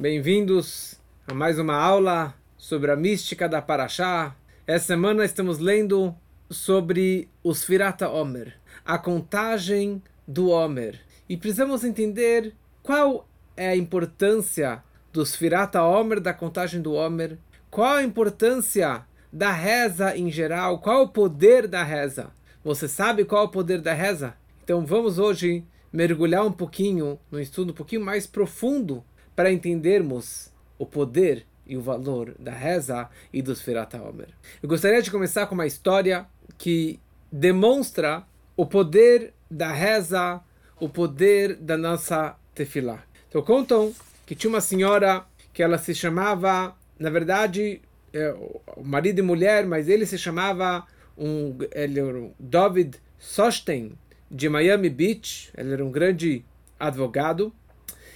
Bem-vindos a mais uma aula sobre a mística da Paraxá. Essa semana estamos lendo sobre os Firata Omer, a contagem do Omer. E precisamos entender qual é a importância dos Firata Omer, da contagem do Omer, qual a importância da reza em geral, qual o poder da reza. Você sabe qual o poder da reza? Então vamos hoje mergulhar um pouquinho no estudo um pouquinho mais profundo para entendermos o poder e o valor da reza e dos Firat Omer. Eu gostaria de começar com uma história que demonstra o poder da reza, o poder da nossa tefilá. Então contam que tinha uma senhora que ela se chamava, na verdade, é, marido e mulher, mas ele se chamava um, ele era um David Sosten de Miami Beach, ele era um grande advogado.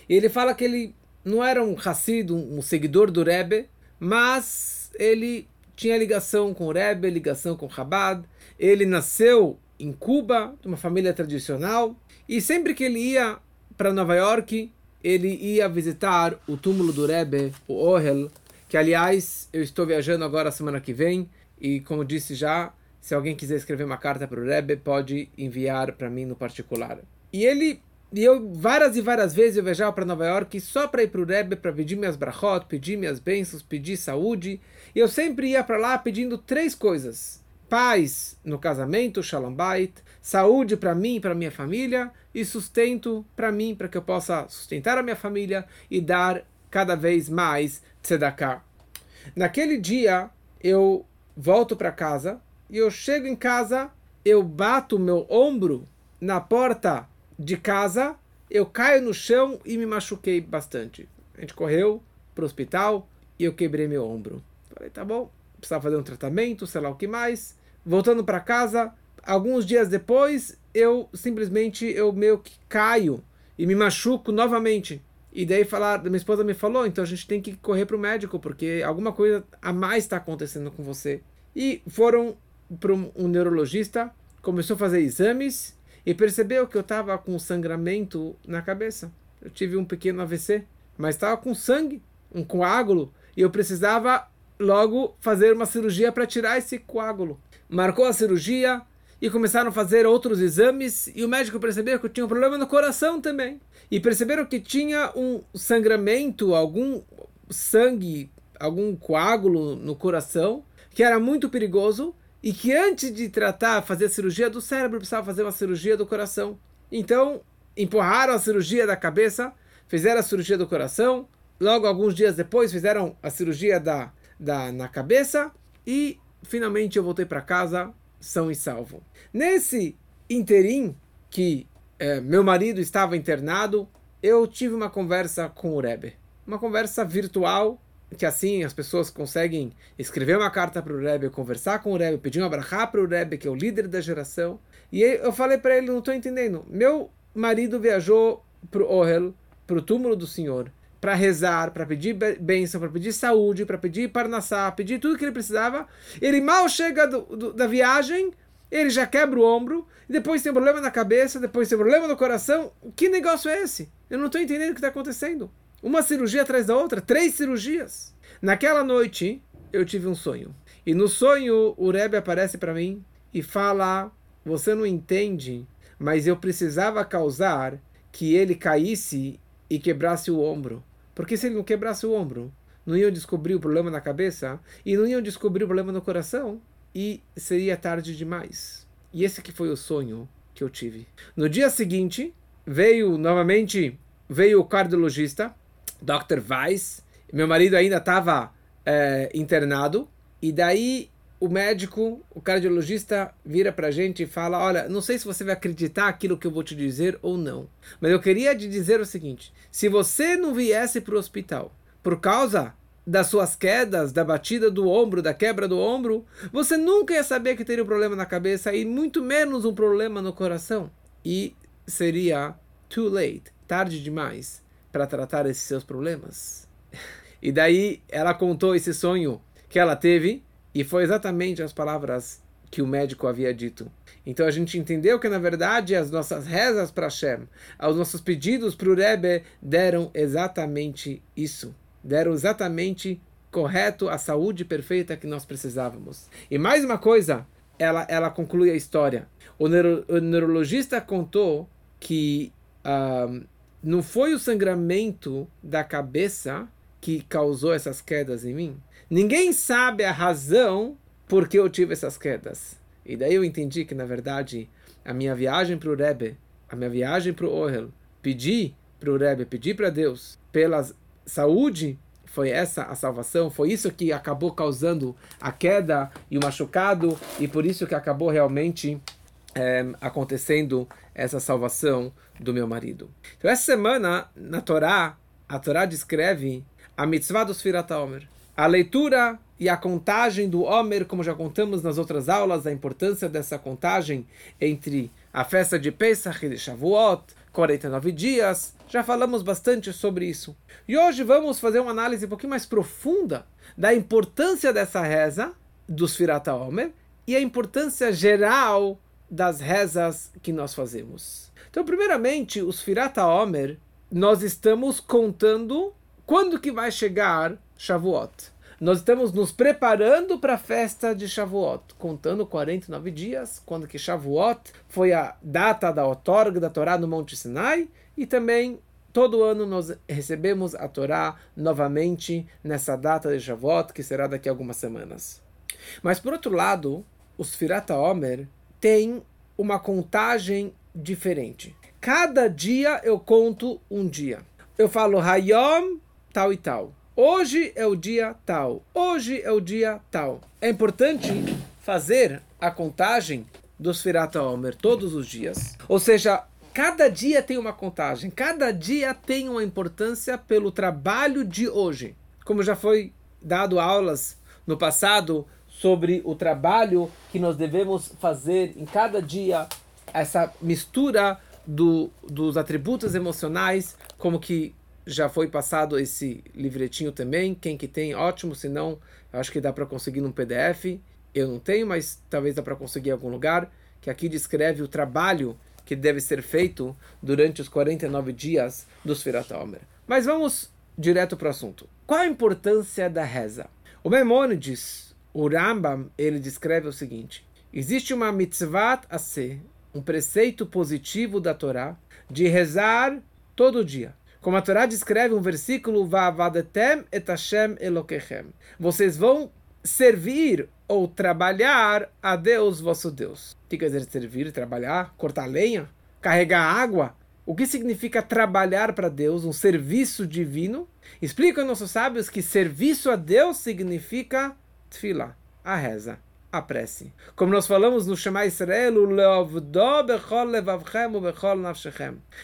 E ele fala que ele não era um Hassid, um, um seguidor do Rebbe, mas ele tinha ligação com o Rebbe, ligação com Chabad. Ele nasceu em Cuba, de uma família tradicional, e sempre que ele ia para Nova York, ele ia visitar o túmulo do Rebbe, o Ohel, que aliás eu estou viajando agora semana que vem, e como disse já, se alguém quiser escrever uma carta para o Rebbe, pode enviar para mim no particular. E ele e eu, várias e várias vezes, eu viajava para Nova York só para ir para o Rebbe, para pedir minhas brachot, pedir minhas bênçãos, pedir saúde. E eu sempre ia para lá pedindo três coisas. Paz no casamento, shalom bait, saúde para mim e para minha família, e sustento para mim, para que eu possa sustentar a minha família e dar cada vez mais tzedakah. Naquele dia, eu volto para casa, e eu chego em casa, eu bato meu ombro na porta de casa, eu caio no chão e me machuquei bastante. A gente correu para o hospital e eu quebrei meu ombro. Falei, tá bom, precisava fazer um tratamento, sei lá o que mais. Voltando para casa, alguns dias depois, eu simplesmente, eu meio que caio e me machuco novamente. E daí falar, minha esposa me falou, então a gente tem que correr para o médico, porque alguma coisa a mais está acontecendo com você. E foram para um neurologista, começou a fazer exames e percebeu que eu estava com sangramento na cabeça. Eu tive um pequeno AVC, mas estava com sangue, um coágulo, e eu precisava logo fazer uma cirurgia para tirar esse coágulo. Marcou a cirurgia e começaram a fazer outros exames e o médico percebeu que eu tinha um problema no coração também. E perceberam que tinha um sangramento, algum sangue, algum coágulo no coração, que era muito perigoso e que antes de tratar, fazer a cirurgia do cérebro, precisava fazer uma cirurgia do coração. Então, empurraram a cirurgia da cabeça, fizeram a cirurgia do coração, logo alguns dias depois fizeram a cirurgia da, da na cabeça e finalmente eu voltei para casa são e salvo. Nesse interim que é, meu marido estava internado, eu tive uma conversa com o Rebbe. Uma conversa virtual que assim as pessoas conseguem escrever uma carta para o Rebbe, conversar com o Rebbe, pedir um abrahá para o Rebbe, que é o líder da geração. E eu falei para ele, não estou entendendo. Meu marido viajou para o Ohel, para o túmulo do Senhor, para rezar, para pedir bênção, para pedir saúde, para pedir parnassá, pedir tudo que ele precisava. Ele mal chega do, do, da viagem, ele já quebra o ombro, depois tem problema na cabeça, depois tem problema no coração. Que negócio é esse? Eu não estou entendendo o que está acontecendo. Uma cirurgia atrás da outra, três cirurgias. Naquela noite, eu tive um sonho. E no sonho, o Rebbe aparece para mim e fala: Você não entende, mas eu precisava causar que ele caísse e quebrasse o ombro. Porque se ele não quebrasse o ombro, não iam descobrir o problema na cabeça e não iam descobrir o problema no coração e seria tarde demais. E esse que foi o sonho que eu tive. No dia seguinte, veio novamente veio o cardiologista Dr. Weiss. Meu marido ainda estava é, internado. E daí o médico, o cardiologista, vira para a gente e fala: Olha, não sei se você vai acreditar aquilo que eu vou te dizer ou não. Mas eu queria te dizer o seguinte: se você não viesse para o hospital por causa das suas quedas, da batida do ombro, da quebra do ombro, você nunca ia saber que teria um problema na cabeça e muito menos um problema no coração. E seria too late, tarde demais para tratar esses seus problemas. E daí ela contou esse sonho que ela teve e foi exatamente as palavras que o médico havia dito. Então a gente entendeu que na verdade as nossas rezas para Hashem, os nossos pedidos para o Rebbe deram exatamente isso. Deram exatamente correto a saúde perfeita que nós precisávamos. E mais uma coisa, ela, ela conclui a história. O, neuro, o neurologista contou que uh, não foi o sangramento da cabeça que causou essas quedas em mim. Ninguém sabe a razão por que eu tive essas quedas. E daí eu entendi que, na verdade, a minha viagem para o Rebbe, a minha viagem para o Ohel, pedir para o Rebbe, pedir para Deus pela saúde, foi essa a salvação, foi isso que acabou causando a queda e o machucado, e por isso que acabou realmente é, acontecendo essa salvação do meu marido. Então, essa semana, na Torá, a Torá descreve a mitzvah dos Firat Omer. A leitura e a contagem do Omer, como já contamos nas outras aulas, a importância dessa contagem entre a festa de Pesach e de Shavuot, 49 dias, já falamos bastante sobre isso. E hoje vamos fazer uma análise um pouquinho mais profunda da importância dessa reza dos Firat Omer e a importância geral das rezas que nós fazemos. Então, primeiramente, os Firat Omer, nós estamos contando quando que vai chegar Shavuot nós estamos nos preparando para a festa de Shavuot, contando 49 dias, quando que Shavuot foi a data da outorga da Torá no Monte Sinai, e também todo ano nós recebemos a Torá novamente nessa data de Shavuot, que será daqui a algumas semanas. Mas por outro lado, os Firata Omer têm uma contagem diferente. Cada dia eu conto um dia. Eu falo Hayom tal e tal. Hoje é o dia tal. Hoje é o dia tal. É importante fazer a contagem dos Firata Omer todos os dias. Ou seja, cada dia tem uma contagem, cada dia tem uma importância pelo trabalho de hoje. Como já foi dado aulas no passado sobre o trabalho que nós devemos fazer em cada dia, essa mistura do, dos atributos emocionais, como que já foi passado esse livretinho também. Quem que tem, ótimo. Se não, acho que dá para conseguir num PDF. Eu não tenho, mas talvez dá para conseguir em algum lugar. Que aqui descreve o trabalho que deve ser feito durante os 49 dias dos Firat Omer. Mas vamos direto para o assunto. Qual a importância da reza? O Maimonides, o Rambam, ele descreve o seguinte: existe uma mitzvah a ser, um preceito positivo da Torá, de rezar todo dia. Como a Torá descreve um versículo, Va'avadetem et Hashem Elokechem. Vocês vão servir ou trabalhar a Deus, vosso Deus. O que quer dizer servir, trabalhar, cortar lenha, carregar água? O que significa trabalhar para Deus, um serviço divino? Explica nossos sábios que serviço a Deus significa tefilá, a reza a prece. Como nós falamos no Shema Israel,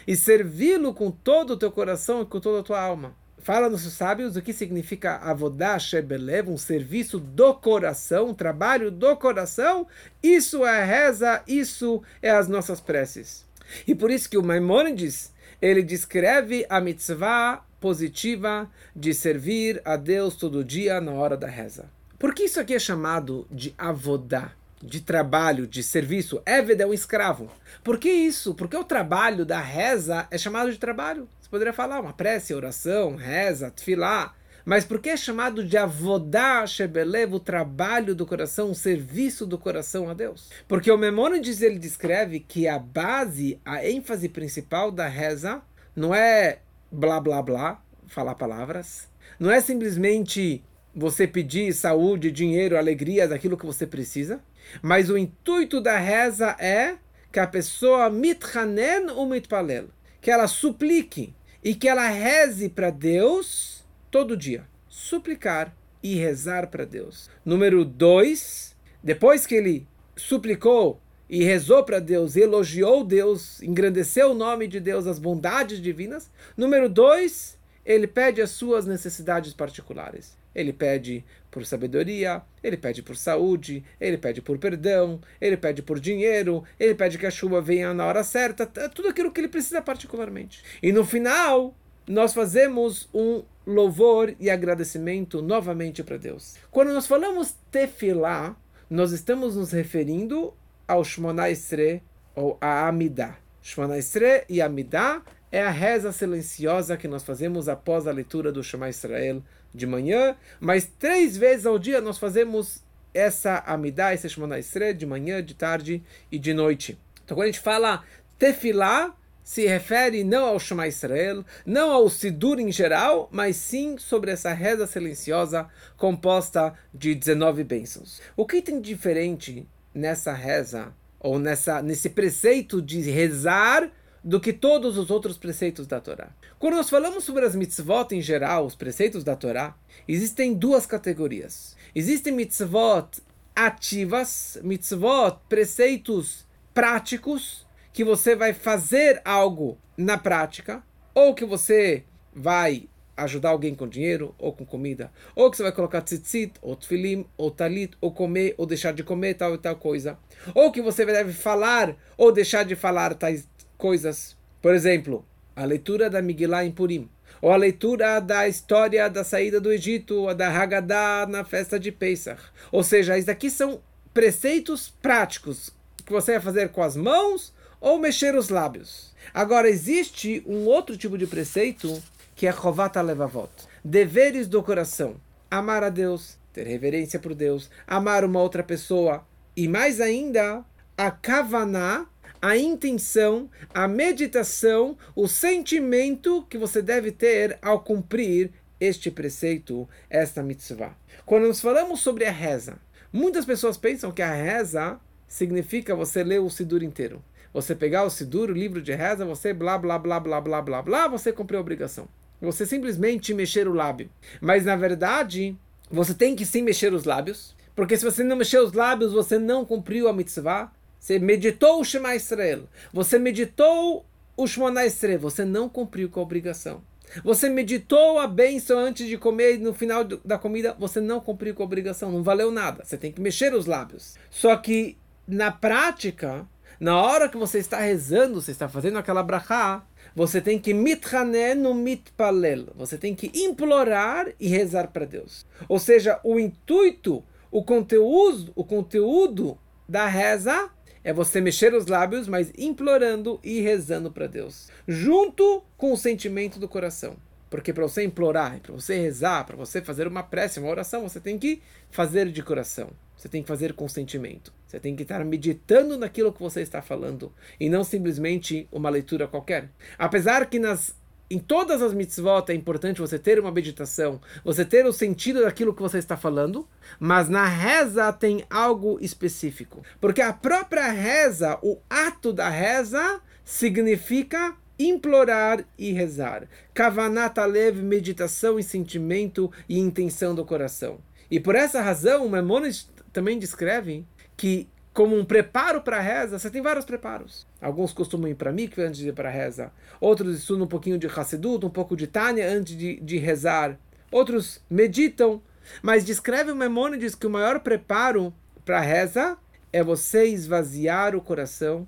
e servi-lo com todo o teu coração e com toda a tua alma. Fala nos sábios o que significa avodah shebelev, um serviço do coração, um trabalho do coração. Isso é reza, isso é as nossas preces. E por isso que o Maimonides, ele descreve a mitzvah positiva de servir a Deus todo dia na hora da reza. Por que isso aqui é chamado de avodá? de trabalho, de serviço. Eved é um escravo. Por que isso? Porque o trabalho da reza é chamado de trabalho. Você poderia falar uma prece, oração, reza, tefilá. Mas por que é chamado de avodá shebelev, o trabalho do coração, o serviço do coração a Deus? Porque o Memônides ele descreve que a base, a ênfase principal da reza não é blá blá blá, falar palavras, não é simplesmente você pedir saúde, dinheiro, alegria daquilo que você precisa, mas o intuito da reza é que a pessoa mitchanen ou mitpalel, que ela suplique e que ela reze para Deus todo dia. Suplicar e rezar para Deus. Número dois, depois que ele suplicou e rezou para Deus, elogiou Deus, engrandeceu o nome de Deus, as bondades divinas. Número dois, ele pede as suas necessidades particulares. Ele pede por sabedoria, ele pede por saúde, ele pede por perdão, ele pede por dinheiro, ele pede que a chuva venha na hora certa, tudo aquilo que ele precisa particularmente. E no final, nós fazemos um louvor e agradecimento novamente para Deus. Quando nós falamos tefilá, nós estamos nos referindo ao Shmona Esre, ou a Amidah. Shmona Esre e Amidah é a reza silenciosa que nós fazemos após a leitura do Shema Israel de manhã, mas três vezes ao dia nós fazemos essa Amidah, esse Shemona Esre, de manhã, de tarde e de noite. Então quando a gente fala Tefilá, se refere não ao Shema Israel, não ao Sidur em geral, mas sim sobre essa reza silenciosa composta de 19 bênçãos. O que tem diferente nessa reza, ou nessa, nesse preceito de rezar do que todos os outros preceitos da Torá. Quando nós falamos sobre as mitzvot em geral, os preceitos da Torá, existem duas categorias. Existem mitzvot ativas, mitzvot, preceitos práticos, que você vai fazer algo na prática, ou que você vai ajudar alguém com dinheiro ou com comida, ou que você vai colocar tzitzit, ou tfilim, ou talit, ou comer, ou deixar de comer tal e tal coisa, ou que você deve falar ou deixar de falar tais coisas. Por exemplo, a leitura da Migilá em Purim, ou a leitura da história da saída do Egito, a da Haggadah na festa de Pesach. Ou seja, isso aqui são preceitos práticos que você vai fazer com as mãos ou mexer os lábios. Agora, existe um outro tipo de preceito que é Chovata Levavot. Deveres do coração. Amar a Deus, ter reverência por Deus, amar uma outra pessoa. E mais ainda, a Kavaná, a intenção, a meditação, o sentimento que você deve ter ao cumprir este preceito, esta mitzvah. Quando nós falamos sobre a reza, muitas pessoas pensam que a reza significa você ler o Sidur inteiro. Você pegar o Sidur, o livro de reza, você blá blá blá blá blá blá blá, você cumpriu a obrigação. Você simplesmente mexer o lábio. Mas na verdade, você tem que sim mexer os lábios, porque se você não mexer os lábios, você não cumpriu a mitzvah, você meditou o Shema Israel. Você meditou o Shemona Israel. Você não cumpriu com a obrigação. Você meditou a bênção antes de comer e no final da comida você não cumpriu com a obrigação. Não valeu nada. Você tem que mexer os lábios. Só que na prática, na hora que você está rezando, você está fazendo aquela brachá, você tem que mithané no mitpalel. Você tem que implorar e rezar para Deus. Ou seja, o intuito, o conteúdo, o conteúdo da reza é você mexer os lábios, mas implorando e rezando para Deus, junto com o sentimento do coração. Porque para você implorar, para você rezar, para você fazer uma prece, uma oração, você tem que fazer de coração. Você tem que fazer com sentimento. Você tem que estar meditando naquilo que você está falando e não simplesmente uma leitura qualquer. Apesar que nas em todas as mitzvot é importante você ter uma meditação, você ter o sentido daquilo que você está falando, mas na reza tem algo específico. Porque a própria reza, o ato da reza, significa implorar e rezar. Kavanata leve, meditação e sentimento e intenção do coração. E por essa razão, Maimonides também descreve que como um preparo para a reza, você tem vários preparos. Alguns costumam ir para mikve antes de ir para a reza. Outros estudam um pouquinho de Hassidut, um pouco de Tânia antes de, de rezar. Outros meditam. Mas descreve o Memônides que o maior preparo para a reza é você esvaziar o coração,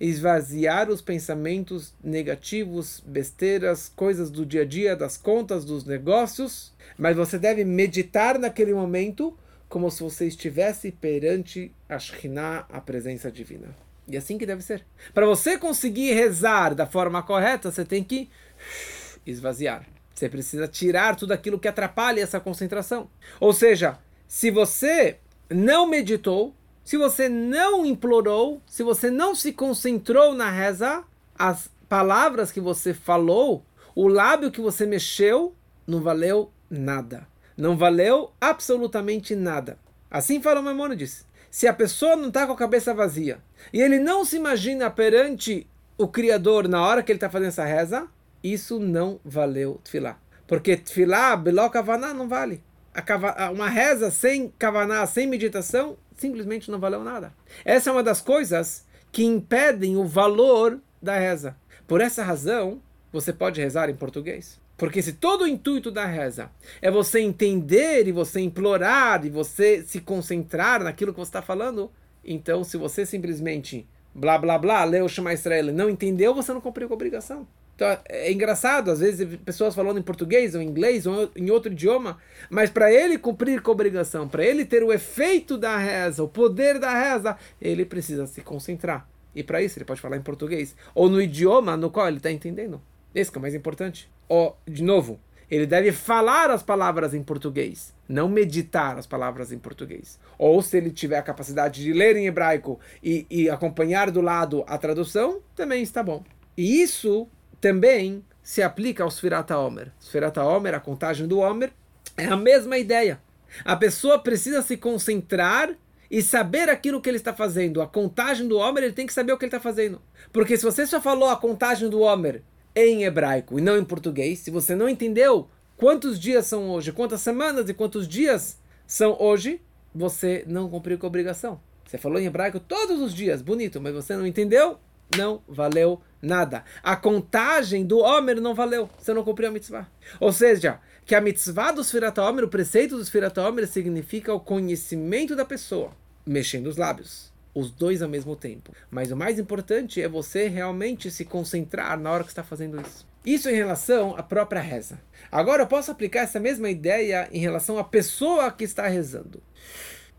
esvaziar os pensamentos negativos, besteiras, coisas do dia a dia, das contas, dos negócios. Mas você deve meditar naquele momento como se você estivesse perante a Shekhinah, a presença divina. E assim que deve ser. Para você conseguir rezar da forma correta, você tem que esvaziar. Você precisa tirar tudo aquilo que atrapalha essa concentração. Ou seja, se você não meditou, se você não implorou, se você não se concentrou na reza, as palavras que você falou, o lábio que você mexeu, não valeu nada não valeu absolutamente nada. Assim fala o Maimonides. Se a pessoa não está com a cabeça vazia e ele não se imagina perante o Criador na hora que ele está fazendo essa reza, isso não valeu tefilá. Porque tefilá, beló kavaná, não vale. Uma reza sem kavaná, sem meditação, simplesmente não valeu nada. Essa é uma das coisas que impedem o valor da reza. Por essa razão, você pode rezar em português. Porque se todo o intuito da reza é você entender e você implorar e você se concentrar naquilo que você está falando, então se você simplesmente blá blá blá, leu Shema Israel não entendeu, você não cumpriu com a obrigação. Então, é engraçado, às vezes, pessoas falando em português ou inglês ou em outro idioma, mas para ele cumprir com a obrigação, para ele ter o efeito da reza, o poder da reza, ele precisa se concentrar. E para isso ele pode falar em português ou no idioma no qual ele está entendendo. Esse que é o mais importante. Ou, de novo, ele deve falar as palavras em português, não meditar as palavras em português. Ou se ele tiver a capacidade de ler em hebraico e, e acompanhar do lado a tradução, também está bom. E isso também se aplica ao Sfirata Omer. Sfirata Omer, a contagem do Omer, é a mesma ideia. A pessoa precisa se concentrar e saber aquilo que ele está fazendo. A contagem do Homer, ele tem que saber o que ele está fazendo. Porque se você só falou a contagem do Homer em hebraico e não em português, se você não entendeu quantos dias são hoje, quantas semanas e quantos dias são hoje, você não cumpriu com a obrigação. Você falou em hebraico todos os dias, bonito, mas você não entendeu, não valeu nada. A contagem do Homer não valeu, você não cumpriu a mitzvah. Ou seja, que a mitzvah do Sfirata Homer, o preceito do Sfirata Homer, significa o conhecimento da pessoa, mexendo os lábios. Os dois ao mesmo tempo. Mas o mais importante é você realmente se concentrar na hora que está fazendo isso. Isso em relação à própria reza. Agora eu posso aplicar essa mesma ideia em relação à pessoa que está rezando.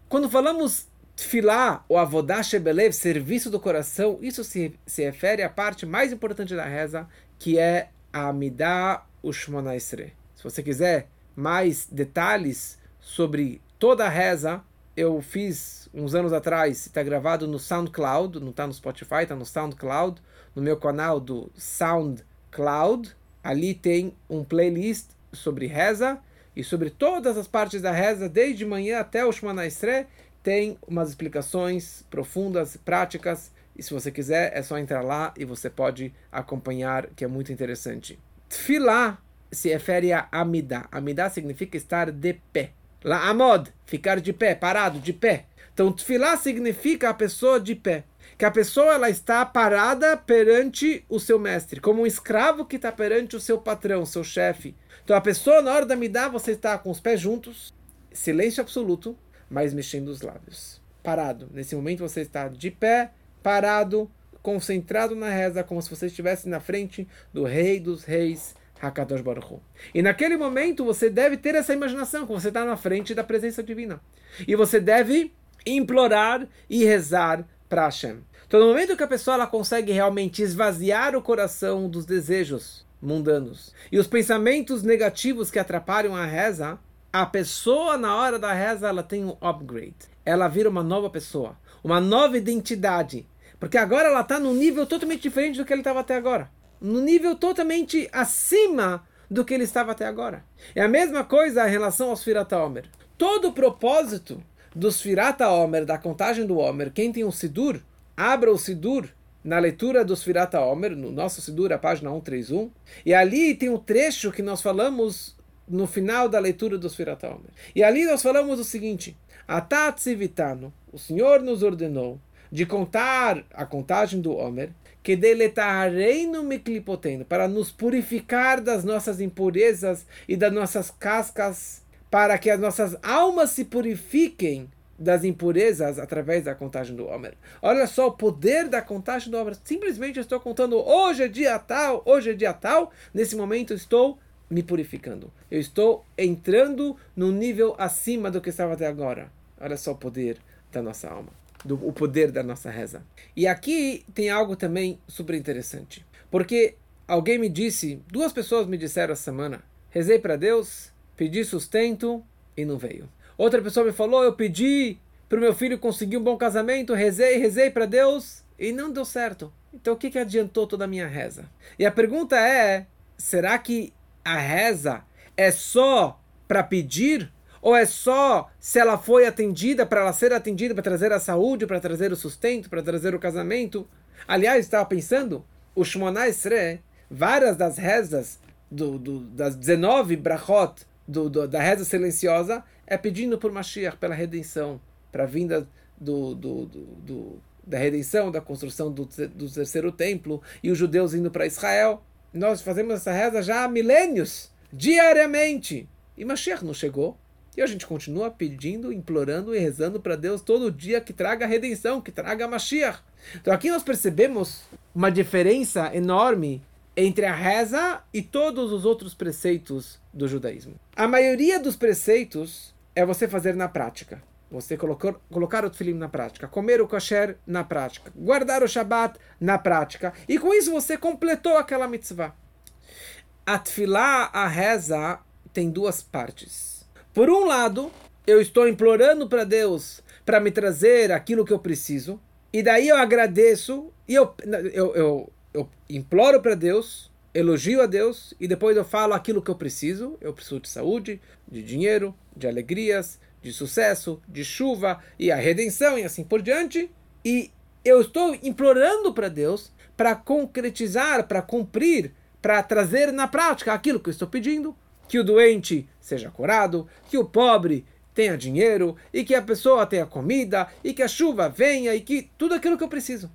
Quando falamos Tfilá, ou Avodah Shebelev, serviço do coração, isso se, se refere à parte mais importante da reza, que é a Amidah Ushmona. Se você quiser mais detalhes sobre toda a reza, eu fiz uns anos atrás, está gravado no SoundCloud, não está no Spotify, está no SoundCloud, no meu canal do SoundCloud. Ali tem um playlist sobre reza e sobre todas as partes da reza, desde manhã até o Shemana Esre, tem umas explicações profundas, práticas, e se você quiser é só entrar lá e você pode acompanhar, que é muito interessante. Tfilá se refere a amidá. Amidá significa estar de pé. La amod, ficar de pé, parado, de pé. Então, tfilá significa a pessoa de pé. Que a pessoa ela está parada perante o seu mestre, como um escravo que está perante o seu patrão, seu chefe. Então, a pessoa, na hora da amidá, você está com os pés juntos, silêncio absoluto, mas mexendo os lábios. Parado. Nesse momento você está de pé, parado, concentrado na reza, como se você estivesse na frente do Rei dos Reis, Hakadosh Baruch. E naquele momento você deve ter essa imaginação, que você está na frente da presença divina. E você deve implorar e rezar para Hashem. Então, no momento que a pessoa ela consegue realmente esvaziar o coração dos desejos mundanos e os pensamentos negativos que atrapalham a reza, a pessoa na hora da reza ela tem um upgrade. Ela vira uma nova pessoa, uma nova identidade, porque agora ela está num nível totalmente diferente do que ele estava até agora, num nível totalmente acima do que ele estava até agora. É a mesma coisa em relação aos Firata Omer. Todo o propósito dos Firata Omer, da contagem do Omer, quem tem um Sidur, abra o Sidur na leitura dos Firata Omer, no nosso Sidur, a página 131, e ali tem um trecho que nós falamos no final da leitura dos Firat E ali nós falamos o seguinte: Atat Civitano, o Senhor nos ordenou de contar a contagem do Homer, que deletareino miklipoteno, para nos purificar das nossas impurezas e das nossas cascas, para que as nossas almas se purifiquem das impurezas através da contagem do Homer. Olha só o poder da contagem do Homer. Simplesmente estou contando hoje é dia tal, hoje é dia tal, nesse momento estou me purificando. Eu estou entrando no nível acima do que estava até agora. Olha só o poder da nossa alma, do, o poder da nossa reza. E aqui tem algo também super interessante, porque alguém me disse, duas pessoas me disseram essa semana, rezei para Deus, pedi sustento e não veio. Outra pessoa me falou, eu pedi para o meu filho conseguir um bom casamento, rezei, rezei para Deus e não deu certo. Então o que, que adiantou toda a minha reza? E a pergunta é, será que a reza é só para pedir? Ou é só se ela foi atendida, para ela ser atendida, para trazer a saúde, para trazer o sustento, para trazer o casamento? Aliás, estava pensando, o Shmona Esre, várias das rezas, do, do, das 19 brachot do, do, da reza silenciosa, é pedindo por Mashiach, pela redenção, para a vinda do, do, do, da redenção, da construção do, do terceiro templo, e os judeus indo para Israel. Nós fazemos essa reza já há milênios, diariamente. E Mashiach não chegou. E a gente continua pedindo, implorando e rezando para Deus todo dia que traga a redenção, que traga a Mashiach. Então aqui nós percebemos uma diferença enorme entre a reza e todos os outros preceitos do judaísmo. A maioria dos preceitos é você fazer na prática. Você colocar, o tefilim na prática, comer o kosher na prática, guardar o shabat na prática. E com isso você completou aquela mitzvah. A tefilá, a reza, tem duas partes. Por um lado, eu estou implorando para Deus para me trazer aquilo que eu preciso. E daí eu agradeço e eu, eu, eu, eu imploro para Deus, elogio a Deus e depois eu falo aquilo que eu preciso. Eu preciso de saúde, de dinheiro, de alegrias, de sucesso, de chuva e a redenção e assim por diante. E eu estou implorando para Deus para concretizar, para cumprir, para trazer na prática aquilo que eu estou pedindo. Que o doente seja curado, que o pobre tenha dinheiro, e que a pessoa tenha comida, e que a chuva venha, e que tudo aquilo que eu preciso.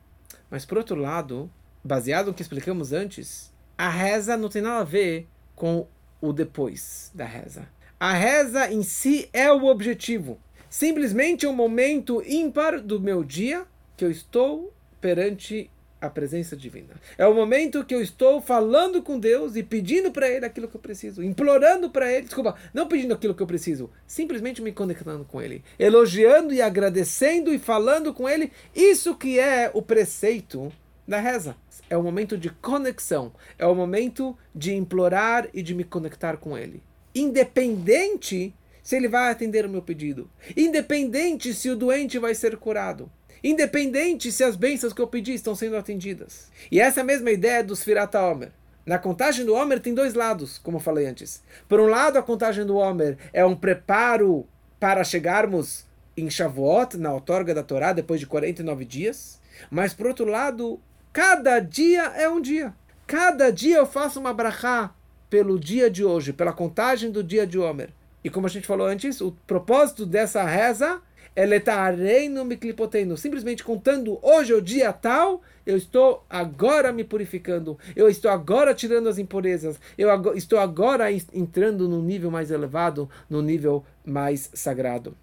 Mas por outro lado, baseado no que explicamos antes, a reza não tem nada a ver com o depois da reza. A reza em si é o objetivo. Simplesmente é um momento ímpar do meu dia que eu estou perante a presença divina. É o momento que eu estou falando com Deus e pedindo para Ele aquilo que eu preciso, implorando para Ele, desculpa, não pedindo aquilo que eu preciso, simplesmente me conectando com Ele, elogiando e agradecendo e falando com Ele. Isso que é o preceito da reza. É o momento de conexão, é o momento de implorar e de me conectar com Ele independente se ele vai atender o meu pedido, independente se o doente vai ser curado, independente se as bênçãos que eu pedi estão sendo atendidas. E essa é a mesma ideia dos Firata Omer. Na contagem do Homer tem dois lados, como eu falei antes. Por um lado, a contagem do Homer é um preparo para chegarmos em Shavuot, na outorga da Torá, depois de 49 dias. Mas, por outro lado, cada dia é um dia. Cada dia eu faço uma brachá pelo dia de hoje, pela contagem do dia de Homer. E como a gente falou antes, o propósito dessa reza. Simplesmente contando hoje é o dia tal, eu estou agora me purificando, eu estou agora tirando as impurezas, eu estou agora entrando num nível mais elevado, num nível mais sagrado.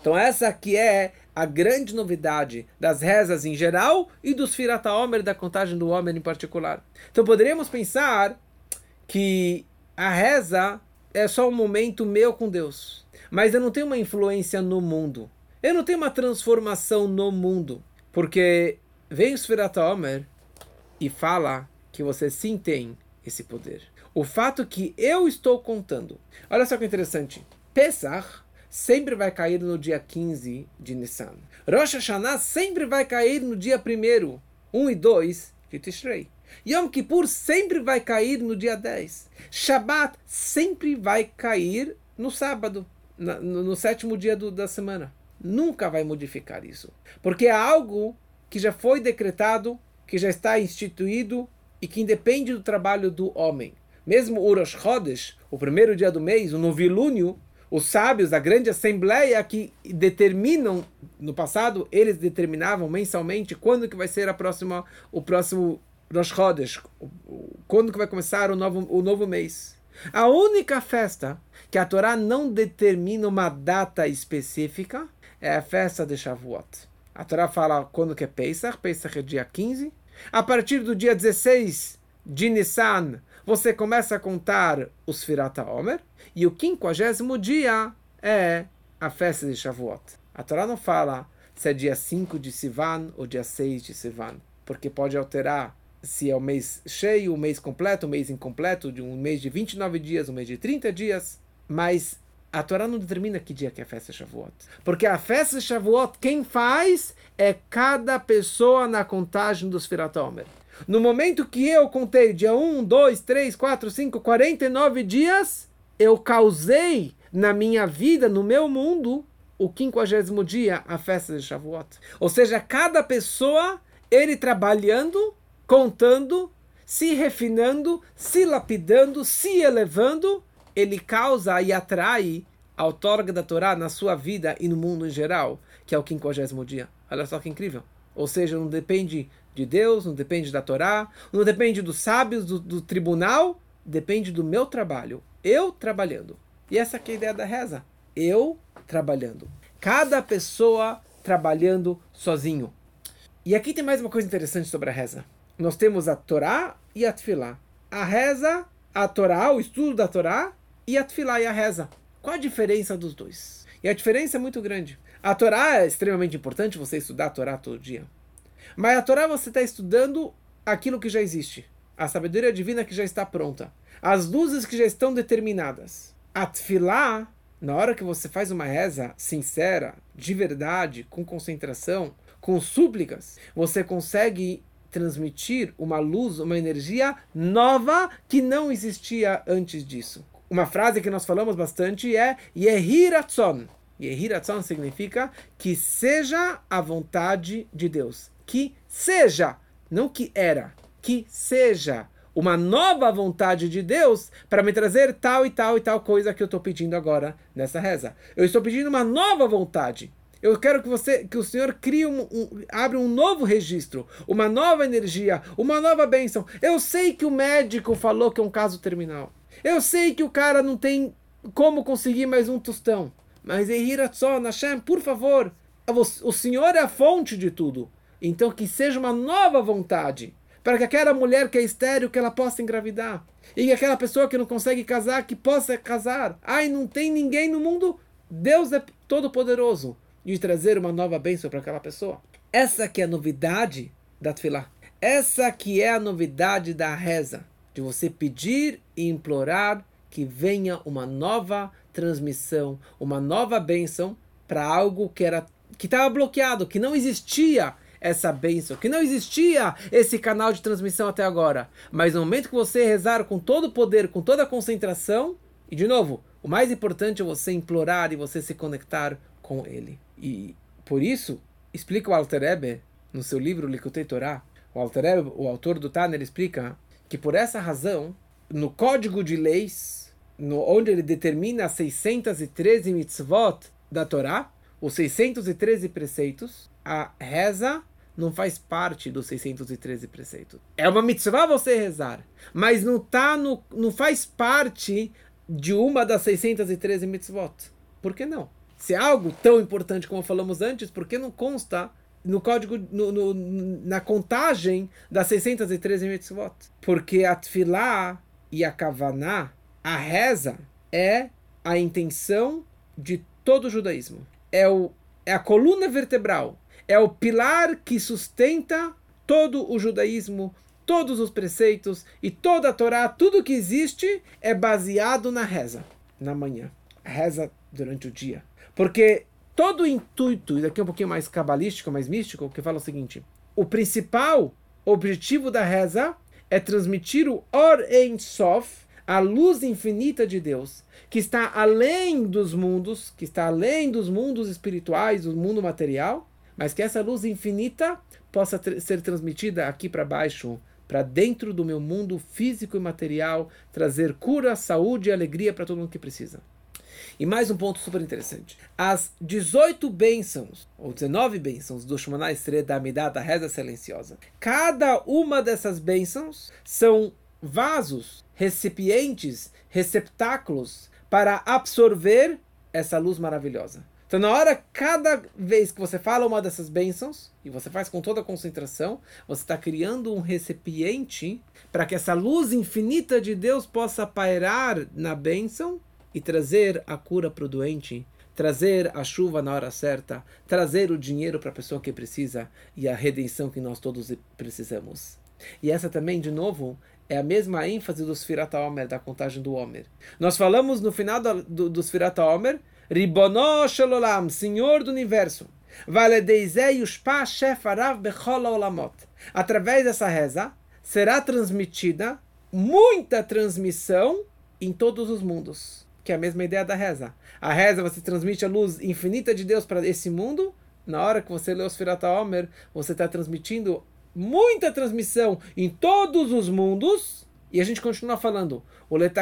Então essa aqui é a grande novidade das rezas em geral e dos Firata Omer, da contagem do Homer em particular. Então poderíamos pensar que a reza é só um momento meu com Deus. Mas eu não tenho uma influência no mundo. Eu não tenho uma transformação no mundo. Porque vem o Sfirat Omer e fala que você sim tem esse poder. O fato que eu estou contando. Olha só que interessante. Pesach sempre vai cair no dia 15 de Nissan. Rosh Hashanah sempre vai cair no dia 1 1 e 2 de Tishrei. Yom Kippur sempre vai cair no dia 10. Shabbat sempre vai cair no sábado, no, no, sétimo dia do, da semana. Nunca vai modificar isso. Porque é algo que já foi decretado, que já está instituído e que independe do trabalho do homem. Mesmo o Rosh Chodesh, o primeiro dia do mês, o novilúnio, os sábios da grande assembleia que determinam no passado eles determinavam mensalmente quando que vai ser a próxima o próximo Rosh Chodesh, quando que vai começar o novo, o novo mês. A única festa que a Torá não determina uma data específica é a festa de Shavuot. A Torá fala quando que é Pesach, Pesach é dia 15. A partir do dia 16 de Nissan, você começa a contar os Firata Omer. E o quinquagésimo dia é a festa de Shavuot. A Torá não fala se é dia 5 de Sivan ou dia 6 de Sivan, porque pode alterar se é o mês cheio, o mês completo, o mês incompleto, de um mês de 29 dias, um mês de 30 dias, mas a Torá não determina que dia que é a festa de Shavuot. Porque a festa de Shavuot, quem faz é cada pessoa na contagem dos Firatomer. No momento que eu contei dia 1, 2, 3, 4, 5, 49 dias, eu causei na minha vida, no meu mundo, o quinquagésimo dia, a festa de Shavuot. Ou seja, cada pessoa, ele trabalhando contando, se refinando, se lapidando, se elevando, ele causa e atrai a outorga da Torá na sua vida e no mundo em geral, que é o quinquagésimo dia. Olha só que incrível. Ou seja, não depende de Deus, não depende da Torá, não depende dos sábios, do, do tribunal, depende do meu trabalho. Eu trabalhando. E essa é a ideia da reza. Eu trabalhando. Cada pessoa trabalhando sozinho. E aqui tem mais uma coisa interessante sobre a reza nós temos a Torá e a Tfilá. a reza, a Torá, o estudo da Torá, e a Tfilá e a reza. Qual a diferença dos dois? E a diferença é muito grande. A Torá é extremamente importante você estudar a Torá todo dia. Mas a Torá você está estudando aquilo que já existe. A sabedoria divina que já está pronta. As luzes que já estão determinadas. A Tfilá, na hora que você faz uma reza sincera, de verdade, com concentração, com súplicas, você consegue transmitir uma luz, uma energia nova que não existia antes disso. Uma frase que nós falamos bastante é Yehiratzon. Yehiratzon significa que seja a vontade de Deus. Que seja, não que era, que seja uma nova vontade de Deus para me trazer tal e tal e tal coisa que eu estou pedindo agora nessa reza. Eu estou pedindo uma nova vontade. Eu quero que você, que o Senhor crie um, um abra um novo registro, uma nova energia, uma nova bênção. Eu sei que o médico falou que é um caso terminal. Eu sei que o cara não tem como conseguir mais um tostão. Mas Ehiratzon, Hashem, por favor, o Senhor é a fonte de tudo. Então que seja uma nova vontade. Para que aquela mulher que é estéreo, que ela possa engravidar. E que aquela pessoa que não consegue casar, que possa casar. Ai, não tem ninguém no mundo. Deus é todo poderoso de trazer uma nova bênção para aquela pessoa. Essa que é a novidade da Tfilah. Essa que é a novidade da reza. De você pedir e implorar que venha uma nova transmissão, uma nova bênção para algo que era que estava bloqueado, que não existia essa bênção, que não existia esse canal de transmissão até agora. Mas no momento que você rezar com todo o poder, com toda a concentração, e de novo, o mais importante é você implorar e você se conectar com ele. E por isso, explica o Alter Ebe, no seu livro Likutei Torah, o Alter Ebe, o autor do Tana, ele explica que por essa razão, no código de leis, no, onde ele determina as 613 mitzvot da Torá, os 613 preceitos, a reza não faz parte dos 613 preceitos. É uma mitzvah você rezar, mas não tá no, não faz parte de uma das 613 mitzvot. Por que não? Se é algo tão importante como falamos antes, por que não consta no código, no, no, na contagem das 613 mitzvot? Porque a tefilá e a kavaná, a reza, é a intenção de todo o judaísmo. É, o, é a coluna vertebral, é o pilar que sustenta todo o judaísmo, todos os preceitos e toda a Torá, tudo que existe é baseado na reza, na manhã. Reza durante o dia. Porque todo o intuito, e daqui é um pouquinho mais cabalístico, mais místico, que fala o seguinte: o principal objetivo da reza é transmitir o Or Ein Sof, a luz infinita de Deus, que está além dos mundos, que está além dos mundos espirituais, do mundo material, mas que essa luz infinita possa ser transmitida aqui para baixo, para dentro do meu mundo físico e material, trazer cura, saúde e alegria para todo mundo que precisa. E mais um ponto super interessante. As 18 bênçãos, ou 19 bênçãos do Shemana Estre da Amidah, da reza silenciosa, cada uma dessas bênçãos são vasos, recipientes, receptáculos para absorver essa luz maravilhosa. Então, na hora, cada vez que você fala uma dessas bênçãos, e você faz com toda a concentração, você está criando um recipiente para que essa luz infinita de Deus possa pairar na bênção e trazer a cura para o doente, trazer a chuva na hora certa, trazer o dinheiro para a pessoa que precisa e a redenção que nós todos precisamos. E essa também, de novo, é a mesma ênfase do Sfirata Omer, da contagem do Omer. Nós falamos no final do, do, do Sfirata Omer, Ribono Shalolam, Senhor do Universo. Através dessa reza, será transmitida muita transmissão em todos os mundos que é a mesma ideia da reza. A reza você transmite a luz infinita de Deus para esse mundo. Na hora que você lê os Firata Omer, você está transmitindo muita transmissão em todos os mundos. E a gente continua falando. O et.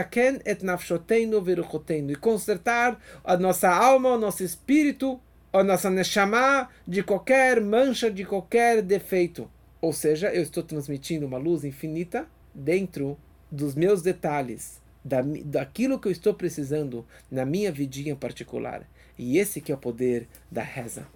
E consertar a nossa alma, o nosso espírito, a nossa neshama de qualquer mancha, de qualquer defeito. Ou seja, eu estou transmitindo uma luz infinita dentro dos meus detalhes da, daquilo que eu estou precisando na minha vidinha particular. E esse que é o poder da reza.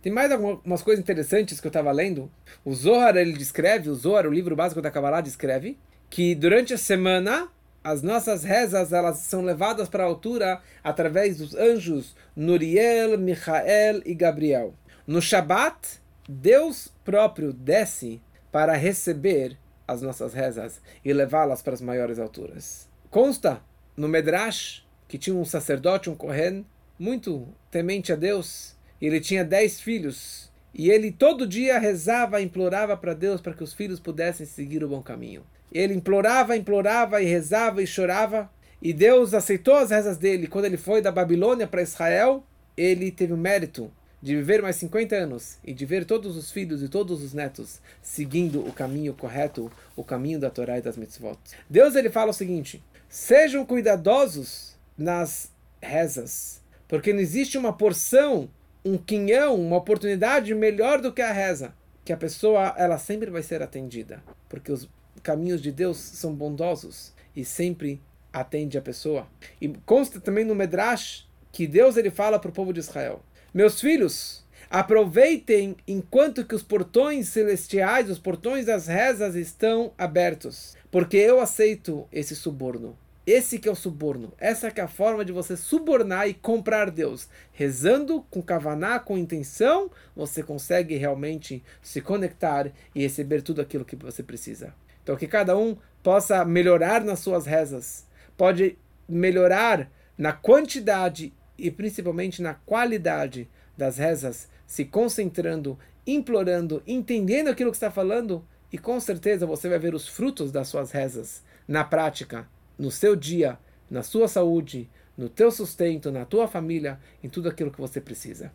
Tem mais algumas coisas interessantes que eu estava lendo. O Zohar, ele descreve, o Zohar, o livro básico da Kabbalah, descreve que durante a semana as nossas rezas elas são levadas para a altura através dos anjos Nuriel, Michael e Gabriel. No Shabat, Deus próprio desce para receber as nossas rezas e levá-las para as maiores alturas. Consta no Medrash que tinha um sacerdote, um Kohen, muito temente a Deus, e ele tinha dez filhos, e ele todo dia rezava, implorava para Deus para que os filhos pudessem seguir o bom caminho. Ele implorava, implorava e rezava e chorava, e Deus aceitou as rezas dele. Quando ele foi da Babilônia para Israel, ele teve o mérito de viver mais 50 anos e de ver todos os filhos e todos os netos seguindo o caminho correto, o caminho da Torá e das mitzvot. Deus ele fala o seguinte: sejam cuidadosos nas rezas, porque não existe uma porção, um quinhão, uma oportunidade melhor do que a reza, que a pessoa ela sempre vai ser atendida, porque os caminhos de Deus são bondosos e sempre atende a pessoa. E consta também no Medrash que Deus ele fala para o povo de Israel: Meus filhos, aproveitem enquanto que os portões celestiais, os portões das rezas estão abertos, porque eu aceito esse suborno. Esse que é o suborno. Essa que é a forma de você subornar e comprar Deus. Rezando com kavaná, com intenção, você consegue realmente se conectar e receber tudo aquilo que você precisa. Então que cada um possa melhorar nas suas rezas. Pode melhorar na quantidade e principalmente na qualidade das rezas, se concentrando, implorando, entendendo aquilo que está falando, e com certeza você vai ver os frutos das suas rezas na prática no seu dia, na sua saúde, no teu sustento, na tua família, em tudo aquilo que você precisa.